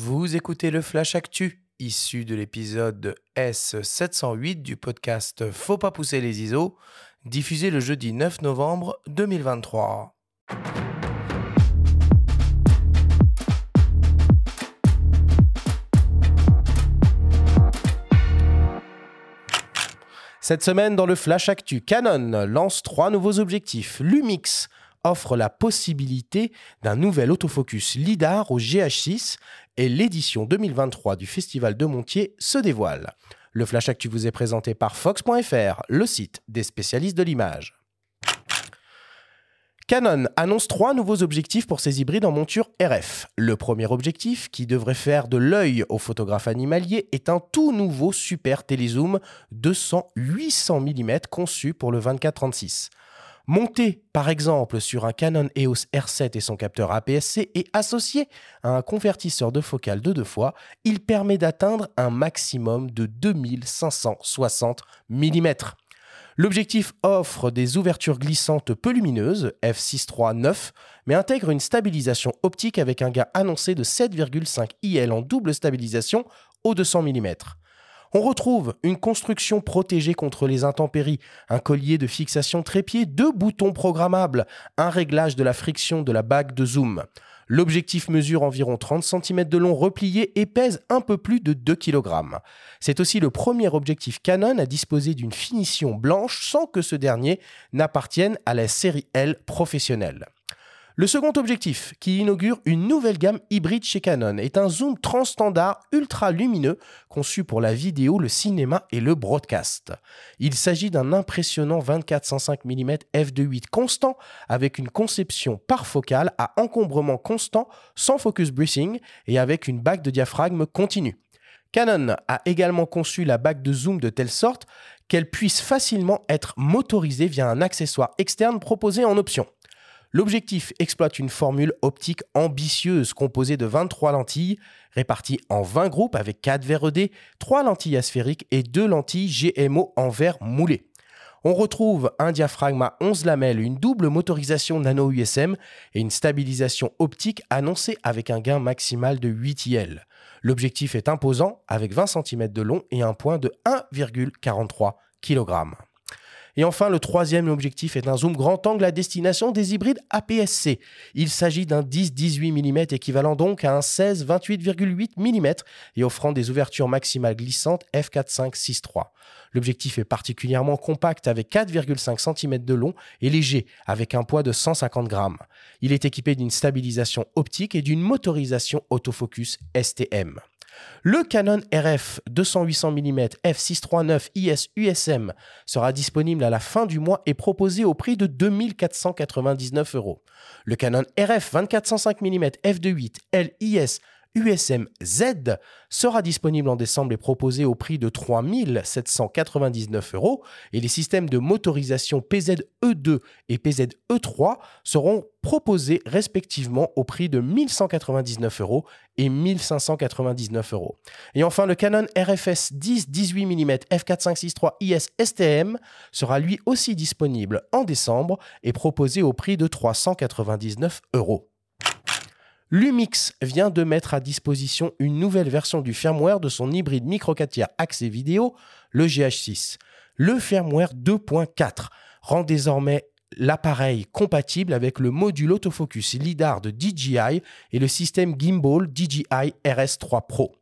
Vous écoutez le Flash Actu, issu de l'épisode S708 du podcast Faut pas pousser les ISO, diffusé le jeudi 9 novembre 2023. Cette semaine, dans le Flash Actu, Canon lance trois nouveaux objectifs. Lumix offre la possibilité d'un nouvel autofocus LIDAR au GH6 et l'édition 2023 du Festival de Montier se dévoile. Le Flash Actu vous est présenté par Fox.fr, le site des spécialistes de l'image. Canon annonce trois nouveaux objectifs pour ses hybrides en monture RF. Le premier objectif, qui devrait faire de l'œil au photographe animalier, est un tout nouveau super télézoom 200-800 mm conçu pour le 24-36. Monté par exemple sur un Canon EOS R7 et son capteur APS-C et associé à un convertisseur de focale de deux fois, il permet d'atteindre un maximum de 2560 mm. L'objectif offre des ouvertures glissantes peu lumineuses, f6.3.9, mais intègre une stabilisation optique avec un gain annoncé de 7,5 IL en double stabilisation au 200 mm. On retrouve une construction protégée contre les intempéries, un collier de fixation trépied, deux boutons programmables, un réglage de la friction de la bague de zoom. L'objectif mesure environ 30 cm de long replié et pèse un peu plus de 2 kg. C'est aussi le premier objectif Canon à disposer d'une finition blanche sans que ce dernier n'appartienne à la série L professionnelle. Le second objectif, qui inaugure une nouvelle gamme hybride chez Canon, est un zoom transstandard ultra lumineux conçu pour la vidéo, le cinéma et le broadcast. Il s'agit d'un impressionnant 24-105 mm f2.8 constant avec une conception par focale à encombrement constant sans focus breathing et avec une bague de diaphragme continue. Canon a également conçu la bague de zoom de telle sorte qu'elle puisse facilement être motorisée via un accessoire externe proposé en option. L'objectif exploite une formule optique ambitieuse composée de 23 lentilles réparties en 20 groupes avec 4 verres ED, 3 lentilles asphériques et 2 lentilles GMO en verre moulé. On retrouve un diaphragme à 11 lamelles, une double motorisation nano-USM et une stabilisation optique annoncée avec un gain maximal de 8 IL. L'objectif est imposant avec 20 cm de long et un point de 1,43 kg. Et enfin, le troisième objectif est un zoom grand angle à destination des hybrides APS-C. Il s'agit d'un 10-18 mm équivalent donc à un 16-28,8 mm et offrant des ouvertures maximales glissantes f4.5.6.3. L'objectif est particulièrement compact avec 4,5 cm de long et léger avec un poids de 150 grammes. Il est équipé d'une stabilisation optique et d'une motorisation autofocus STM. Le Canon RF 200-800 mm f6.3.9 IS USM sera disponible à la fin du mois et proposé au prix de 2499 euros. Le Canon RF 24-105 mm f2.8 LIS USM Z sera disponible en décembre et proposé au prix de 3 799 euros et les systèmes de motorisation PZE2 et PZE3 seront proposés respectivement au prix de 1199 euros et 1599 euros. Et enfin, le Canon RFS 10-18 mm f4.5.6.3 IS STM sera lui aussi disponible en décembre et proposé au prix de 399 euros. Lumix vient de mettre à disposition une nouvelle version du firmware de son hybride micro 4 tiers accès vidéo, le GH6. Le firmware 2.4 rend désormais l'appareil compatible avec le module autofocus LiDAR de DJI et le système gimbal DJI RS3 Pro.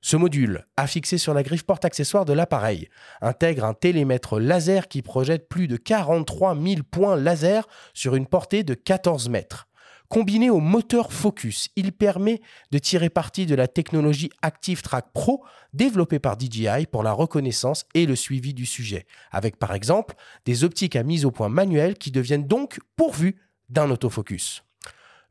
Ce module, affixé sur la griffe porte-accessoire de l'appareil, intègre un télémètre laser qui projette plus de 43 000 points laser sur une portée de 14 mètres. Combiné au moteur Focus, il permet de tirer parti de la technologie Active Track Pro développée par DJI pour la reconnaissance et le suivi du sujet, avec par exemple des optiques à mise au point manuelle qui deviennent donc pourvues d'un autofocus.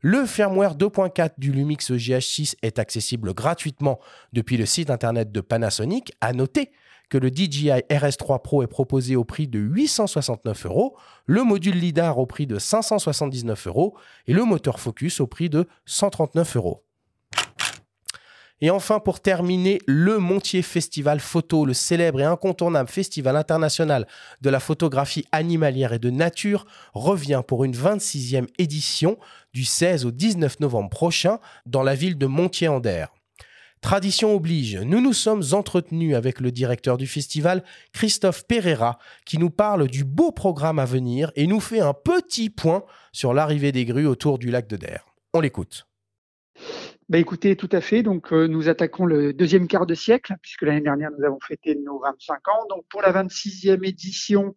Le firmware 2.4 du Lumix GH6 est accessible gratuitement depuis le site internet de Panasonic. À noter que le DJI RS3 Pro est proposé au prix de 869 euros, le module LiDAR au prix de 579 euros et le moteur Focus au prix de 139 euros. Et enfin, pour terminer, le Montier Festival Photo, le célèbre et incontournable festival international de la photographie animalière et de nature, revient pour une 26e édition du 16 au 19 novembre prochain dans la ville de Montier-en-Der. Tradition oblige, nous nous sommes entretenus avec le directeur du festival, Christophe Pereira, qui nous parle du beau programme à venir et nous fait un petit point sur l'arrivée des grues autour du lac de Der. On l'écoute. Bah écoutez, tout à fait. Donc, euh, nous attaquons le deuxième quart de siècle, puisque l'année dernière, nous avons fêté nos 25 ans. Donc, pour la 26e édition,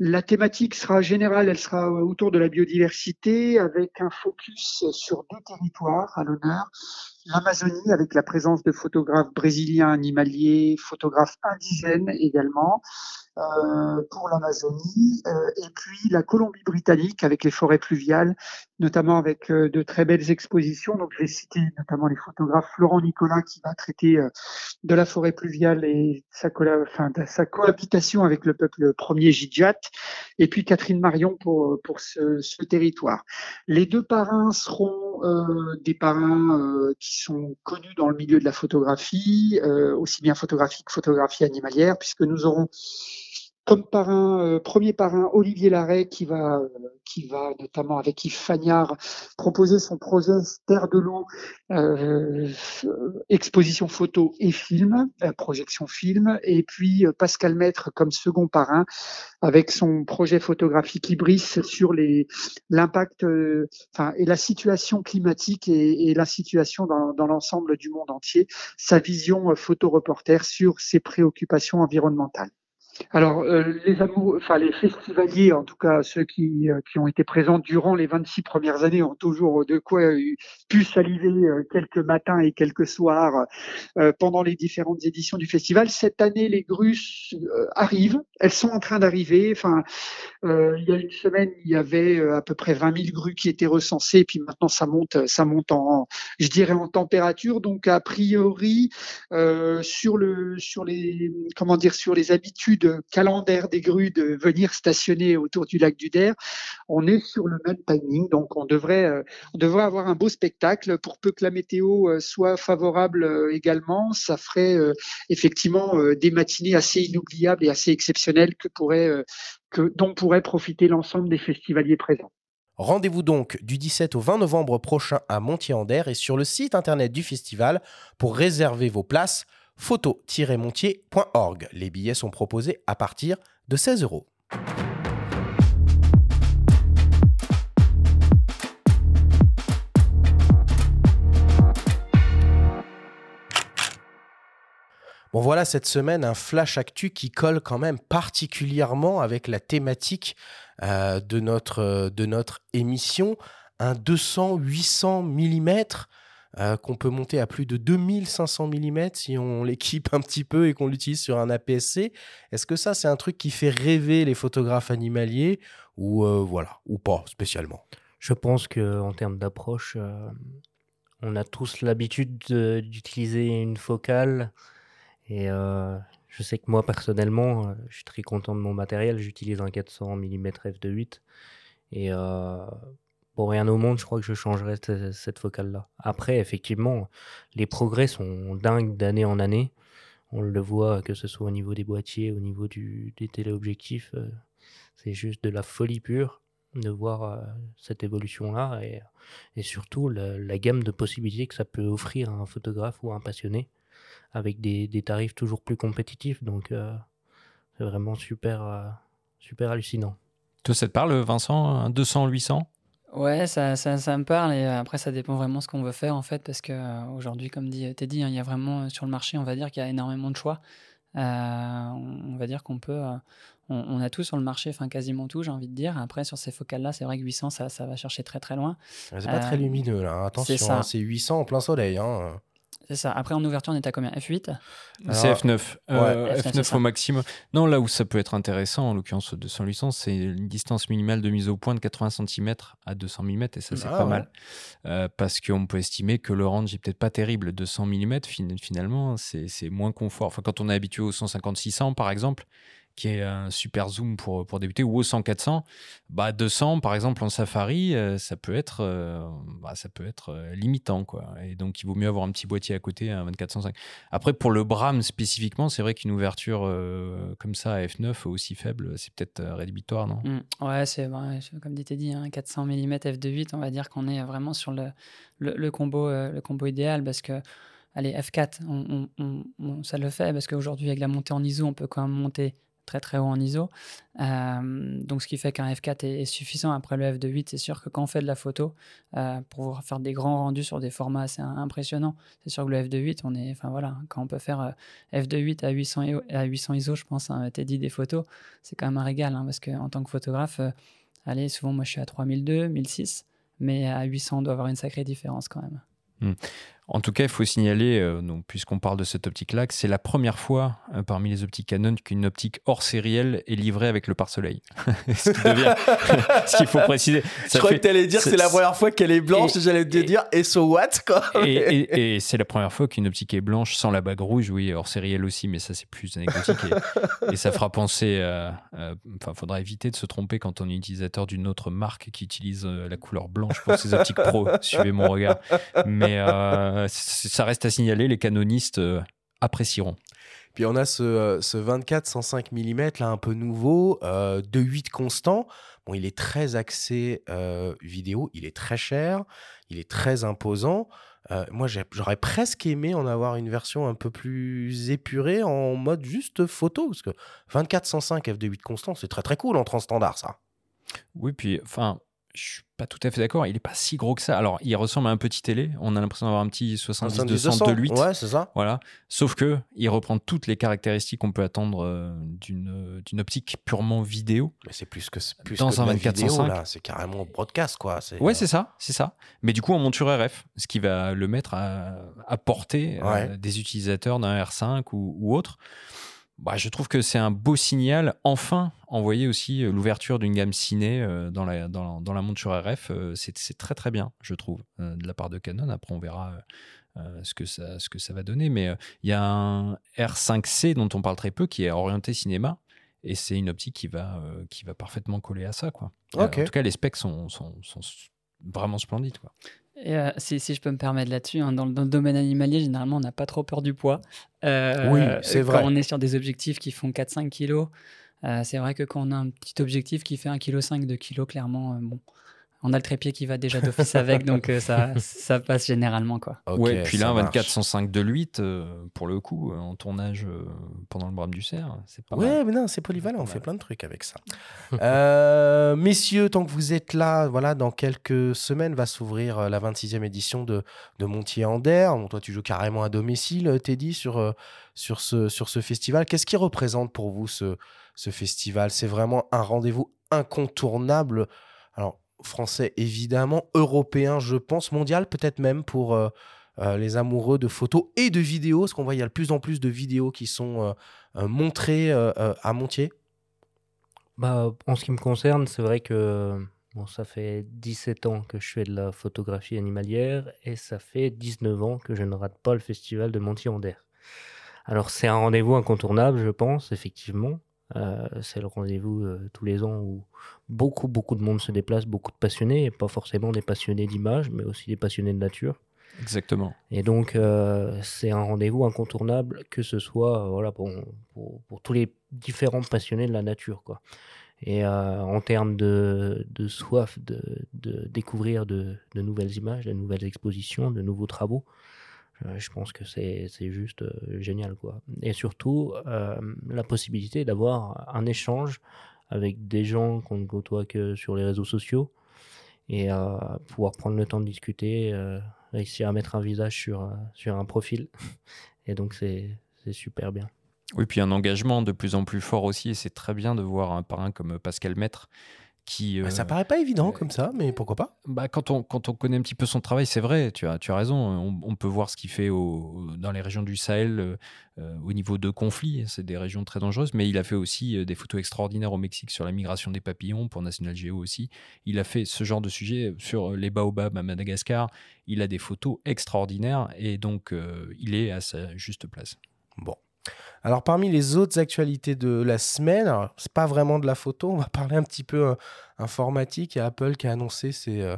la thématique sera générale, elle sera autour de la biodiversité, avec un focus sur deux territoires à l'honneur. L'Amazonie, avec la présence de photographes brésiliens animaliers, photographes indigènes également, euh, pour l'Amazonie, euh, et puis la Colombie-Britannique avec les forêts pluviales, notamment avec euh, de très belles expositions. Donc, je vais citer notamment les photographes Florent Nicolas qui va traiter de la forêt pluviale et sa, enfin, de sa cohabitation avec le peuple premier Jidjat, et puis Catherine Marion pour, pour ce, ce territoire. Les deux parrains seront des parrains qui sont connus dans le milieu de la photographie, aussi bien photographique que photographie animalière, puisque nous aurons comme parrain, euh, premier parrain, Olivier Larrey, qui va, euh, qui va notamment avec Yves Fagnard proposer son projet Terre de l'eau, euh, exposition photo et film, projection film, et puis Pascal Maître comme second parrain avec son projet photographique Ibris sur l'impact, enfin et la situation climatique et, la situation dans, dans l'ensemble du monde entier, sa vision photo-reporter sur ses préoccupations environnementales. Alors, euh, les amours, enfin les festivaliers, en tout cas ceux qui, euh, qui ont été présents durant les 26 premières années, ont toujours de quoi euh, pu saliver quelques matins et quelques soirs pendant les différentes éditions du festival. Cette année, les grues arrivent, elles sont en train d'arriver. Enfin, il y a une semaine, il y avait à peu près 20 000 grues qui étaient recensées, puis maintenant ça monte, ça monte en, je dirais en température. Donc a priori, sur le, sur les, comment dire, sur les habitudes calendaire des grues de venir stationner autour du lac du Der, on est sur le même timing. Donc on devrait, euh, avoir un beau spectacle. Pour peu que la météo euh, soit favorable euh, également, ça ferait effectivement des matinées assez inoubliables et assez exceptionnelles dont pourrait profiter l'ensemble des festivaliers présents. Rendez-vous donc du 17 au 20 novembre prochain à Montier-en-Der et sur le site internet du festival pour réserver vos places photo-montier.org. Les billets sont proposés à partir de 16 euros. Bon voilà cette semaine un flash actu qui colle quand même particulièrement avec la thématique euh, de, notre, de notre émission. Un 200-800 mm euh, qu'on peut monter à plus de 2500 mm si on l'équipe un petit peu et qu'on l'utilise sur un APS-C. Est-ce que ça, c'est un truc qui fait rêver les photographes animaliers ou euh, voilà, ou pas spécialement? Je pense que en termes d'approche, euh, on a tous l'habitude d'utiliser une focale et je sais que moi personnellement, je suis très content de mon matériel. J'utilise un 400 mm f2.8 et pour rien au monde, je crois que je changerais cette focale-là. Après, effectivement, les progrès sont dingues d'année en année. On le voit, que ce soit au niveau des boîtiers, au niveau du, des téléobjectifs. Euh, c'est juste de la folie pure de voir euh, cette évolution-là et, et, surtout la, gamme de possibilités que ça peut offrir à un photographe ou à un passionné avec des, des tarifs toujours plus compétitifs. Donc, euh, c'est vraiment super, super hallucinant. Toi, ça te parle, Vincent 200, 800 Ouais, ça, ça, ça, me parle et euh, après ça dépend vraiment ce qu'on veut faire en fait parce que euh, aujourd'hui comme dit Teddy, hein, il y a vraiment euh, sur le marché on va dire qu'il y a énormément de choix. on va dire qu'on peut, on, a tout sur le marché, enfin quasiment tout j'ai envie de dire. Après sur ces focales là c'est vrai que 800 ça, ça va chercher très très loin. C'est pas très lumineux là, attention, hein, c'est 800 en plein soleil. Hein. C'est ça. Après, en ouverture, on est à combien? F8 C'est F9. F9, au maximum. Non, là où ça peut être intéressant, en l'occurrence 200 800, c'est une distance minimale de mise au point de 80 cm à 200 mm, et ça, c'est ah pas mal. Euh, parce qu'on peut estimer que le range est peut-être pas terrible. 200 mm, finalement, c'est moins confort. Enfin, quand on est habitué au 150-600, par exemple, qui est un super zoom pour, pour débuter, ou au 100-400, bah 200 par exemple en Safari, euh, ça peut être, euh, bah, ça peut être euh, limitant quoi. Et donc il vaut mieux avoir un petit boîtier à côté, un 2405. Après pour le Bram spécifiquement, c'est vrai qu'une ouverture comme ça à f9 aussi faible, c'est peut-être rédhibitoire, non? Mmh. Ouais, c'est comme dit Teddy, hein, 400 mm f2.8, on va dire qu'on est vraiment sur le, le, combo, le combo idéal parce que allez, F4, ça le fait parce qu'aujourd'hui, avec la montée en ISO, on peut quand même monter très très haut en ISO. Euh, donc ce qui fait qu'un F4 est, suffisant. Après le F2.8, c'est sûr que quand on fait de la photo, euh, pour faire des grands rendus sur des formats assez impressionnants, c'est sûr que le F2.8, on est, enfin voilà, quand on peut faire euh, F2.8 à 800, à 800 ISO, je pense, hein, t'es dit des photos, c'est quand même un régal, hein, parce qu'en tant que photographe, allez, souvent moi je suis à 3002, 1006, mais à 800 on doit avoir une sacrée différence quand même. Hmm. En tout cas, il faut signaler, euh, puisqu'on parle de cette optique-là, que c'est la première fois euh, parmi les optiques Canon qu'une optique hors sérielle est livrée avec le pare-soleil. ce qu'il faut préciser. Je crois que tu allais dire que c'est la première fois qu'elle est blanche, j'allais te dire, et so what quoi Et, c'est la première fois qu'une optique est blanche sans la bague rouge, oui, hors sérielle aussi, mais ça c'est plus anecdotique. et, ça fera penser, enfin, faudra éviter de se tromper quand on est utilisateur d'une autre marque qui utilise euh, la couleur blanche pour ses optiques pro. Suivez mon regard. Mais euh, ça reste à signaler, les canonistes euh, apprécieront. Puis on a ce, 24-105 mm là un peu nouveau, euh, de 8 constant. Bon, il est très axé vidéo, il est très cher, il est très imposant. moi, j'aurais presque aimé en avoir une version un peu plus épurée en mode juste photo, parce que 24-105 f2.8 constant, c'est très très cool en trans standard, ça. Oui, puis enfin, je suis pas tout à fait d'accord. Il est pas si gros que ça. Alors, il ressemble à un petit télé. On a l'impression d'avoir un petit 70-200 de 8. Ouais, c'est ça. Voilà. Sauf que il reprend toutes les caractéristiques qu'on peut attendre euh, d'une d'une optique purement vidéo. Mais c'est plus que plus dans que un 24 C'est carrément broadcast, quoi. Ouais, euh, c'est ça, c'est ça. Mais du coup, en monture RF, ce qui va le mettre à, à portée euh, des utilisateurs d'un R5 ou, ou autre. Bah, je trouve que c'est un beau signal. Enfin, envoyer aussi euh, l'ouverture d'une gamme ciné euh, dans, la, dans, dans la monture RF, euh, c'est très très bien, je trouve, de la part de Canon. Après, on verra ce, que ça, ce que ça va donner. Mais il y a un R5C dont on parle très peu qui est orienté cinéma. Et c'est une optique qui va, qui va parfaitement coller à ça. Quoi. en tout cas, les specs sont, sont, sont vraiment splendides. Quoi. Euh, si, si, je peux me permettre là-dessus, hein, dans, le domaine animalier, généralement, on n'a pas trop peur du poids. Euh, oui, c'est vrai. Quand on est sur des objectifs qui font 4-5 kilos, euh, c'est vrai que quand on a un petit objectif qui fait 1,5 kg, 2 kg, clairement, bon, on a le trépied qui va déjà d'office avec, donc euh, ça, ça passe généralement. Quoi. ouais, puis là, 2405 de 8, pour le coup, en tournage euh, pendant le brame du cerf, c'est pas Ouais, mais non, c'est polyvalent, on fait plein de trucs avec ça. Euh, messieurs, tant que vous êtes là, voilà, dans quelques semaines va s'ouvrir la 26e édition de, de Montier Ander. Bon, toi, tu joues carrément à domicile, Teddy, sur, sur, ce, sur ce festival. Qu'est-ce qui représente pour vous ce, ce festival? C'est vraiment un rendez-vous incontournable? Alors, français évidemment, européen je pense, mondial peut-être même pour euh, euh, les amoureux de photos et de vidéos, parce qu'on voit il y a de plus en plus de vidéos qui sont euh, montrées à Montier. Bah, en ce qui me concerne, c'est vrai que bon, ça fait 17 ans que je fais de la photographie animalière et ça fait 19 ans que je ne rate pas le festival de Montier-en-Der. Alors c'est un rendez-vous incontournable, je pense, effectivement. Euh, c'est le rendez-vous euh, tous les ans où beaucoup, beaucoup de monde se déplace, beaucoup de passionnés, et pas forcément des passionnés d'image, mais aussi des passionnés de nature. Exactement. Et donc, euh, c'est un rendez-vous incontournable, que ce soit voilà, pour, pour, tous les différents passionnés de la nature. Quoi. Et en termes de, de soif de, de découvrir de, de, nouvelles images, de nouvelles expositions, de nouveaux travaux, je pense que c'est juste euh, génial. Quoi. Et surtout, euh, la possibilité d'avoir un échange avec des gens qu'on ne côtoie que sur les réseaux sociaux et pouvoir prendre le temps de discuter, réussir à mettre un visage sur, sur un profil. Et donc, c'est super bien. Oui, puis un engagement de plus en plus fort aussi, et c'est très bien de voir un parrain comme Pascal Maître bah, ça euh, paraît pas évident comme ça, mais pourquoi pas bah, quand, on, quand on connaît un petit peu son travail, c'est vrai, tu as, tu as raison. On, peut voir ce qu'il fait au, dans les régions du Sahel euh, euh, au niveau de conflits. C'est des régions très dangereuses, mais il a fait aussi des photos extraordinaires au Mexique sur la migration des papillons pour National Geo aussi. Il a fait ce genre de sujet sur les baobabs à Madagascar. Il a des photos extraordinaires et donc il est à sa juste place. Bon. Alors parmi les autres actualités de la semaine, c'est pas vraiment de la photo, on va parler un petit peu euh, informatique. Il Apple qui a annoncé ses, euh,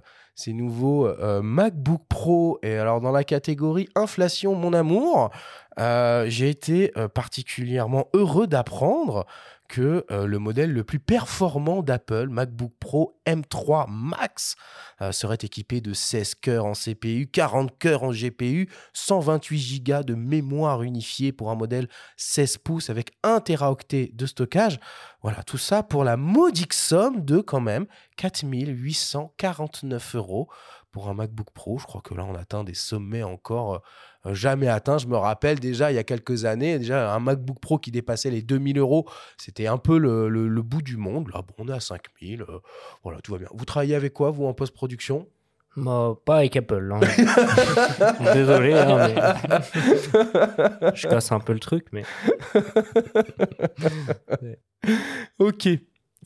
nouveaux euh, MacBook Pro. Et alors dans la catégorie inflation, mon amour, j'ai été particulièrement heureux d'apprendre que euh, le modèle le plus performant d'Apple, MacBook Pro M3 Max, euh, serait équipé de 16 cœurs en CPU, 40 cœurs en GPU, 128 Go de mémoire unifiée pour un modèle 16 pouces avec 1 Teraoctet de stockage. Voilà, tout ça pour la modique somme de quand même 4849 euros pour un MacBook Pro. Je crois que là, on atteint des sommets encore euh, jamais atteints. Je me rappelle déjà, il y a quelques années, déjà un MacBook Pro qui dépassait les 2000 euros, c'était un peu le, bout du monde. Là, bon, on est à 5000. Euh, voilà, tout va bien. Vous travaillez avec quoi, vous, en post-production? Bah, pas avec Apple. Hein. Désolé, hein, je casse un peu le truc, mais. ok.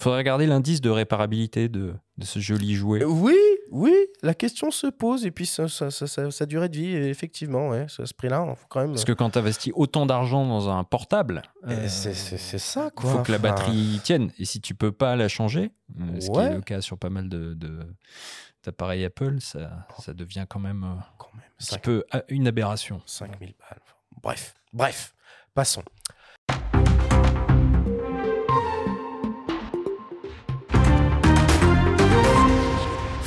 Faudrait regarder l'indice de réparabilité de, de, ce joli jouet. Oui, oui, la question se pose et puis ça, ça, ça, ça durée de vie, effectivement, ouais, ce prix-là, quand même. Parce que quand tu investis autant d'argent dans un portable, euh, c'est ça, quoi. Il faut que la batterie tienne. Et si tu peux pas la changer, euh, ce qui est le cas sur pas mal de, d'appareils Apple, ça, ça devient quand même, euh, quand même un petit peu une aberration. 5000 balles. Bref, bref, passons.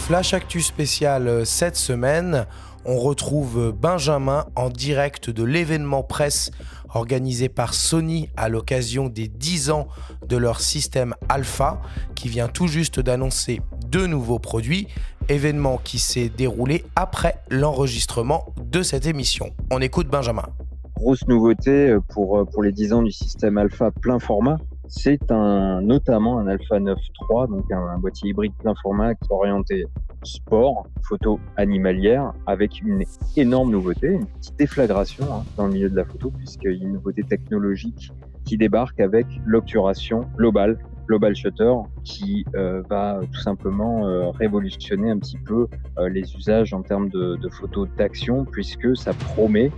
Flash Actu spécial euh, cette semaine, on retrouve Benjamin en direct de l'événement presse organisé par Sony à l'occasion des 10 ans de leur système Alpha qui vient tout juste d'annoncer deux nouveaux produits, événement qui s'est déroulé après l'enregistrement de cette émission. On écoute Benjamin. Grosse nouveauté euh, pour, euh, pour les 10 ans du système Alpha plein format, c'est un, notamment un Alpha 9.3, donc un, boîtier hybride plein format orienté sport, photo animalière, avec une énorme nouveauté, une petite déflagration hein, dans le milieu de la photo, puisqu'il y a une nouveauté technologique qui débarque avec l'obturation globale, Global Shutter, qui euh, va tout simplement euh, révolutionner un petit peu euh, les usages en termes de photos d'action, puisque ça promet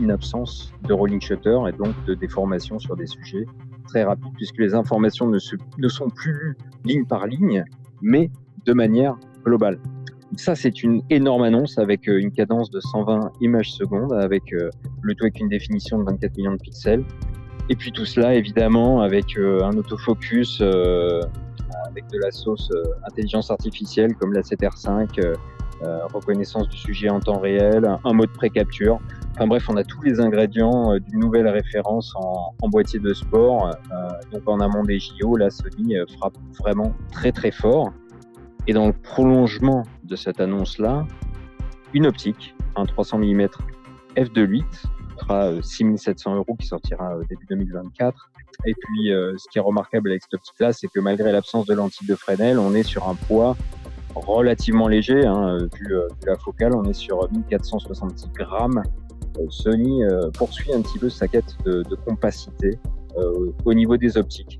une absence de rolling shutter et donc de déformation sur des sujets très rapide puisque les informations ne, sont plus ligne par ligne, mais de manière globale. Ça, c'est une énorme annonce avec euh, une cadence de 120 images secondes, avec euh, le tout avec une définition de 24 millions de pixels. Et puis tout cela, évidemment, avec euh, un autofocus, avec de la sauce intelligence artificielle comme la 7R5, reconnaissance du sujet en temps réel, un mode pré-capture. Enfin bref, on a tous les ingrédients euh, d'une nouvelle référence en, boîtier de sport. Euh, donc en amont des JO, la Sony euh, frappe vraiment très très fort. Et dans le prolongement de cette annonce-là, une optique, un 300 mm f2.8, sera 6700 euros qui sortira début 2024. Et puis, ce qui est remarquable avec cette optique-là, c'est que malgré l'absence de lentille de Fresnel, on est sur un poids relativement léger, hein, vu, la focale, on est sur 1466 grammes euh, Sony euh, poursuit un petit peu sa quête de, compacité euh, au niveau des optiques.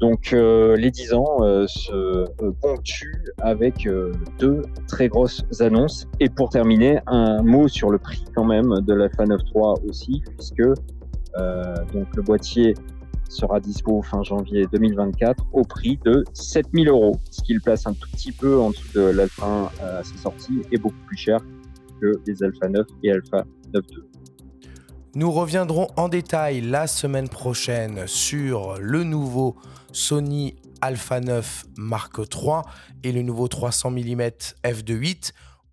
Donc les 10 ans se ponctuent avec deux très grosses annonces. Et pour terminer, un mot sur le prix quand même de l'Alpha 9.3 aussi, puisque donc le boîtier sera dispo fin janvier 2024 au prix de 7000 euros, ce qui le place un tout petit peu en dessous de l'Alpha 1 à sa sortie et beaucoup plus cher que les Alpha 9 et Alpha nous reviendrons en détail la semaine prochaine sur le nouveau Sony Alpha 9 Mark III et le nouveau 300 mm f2.8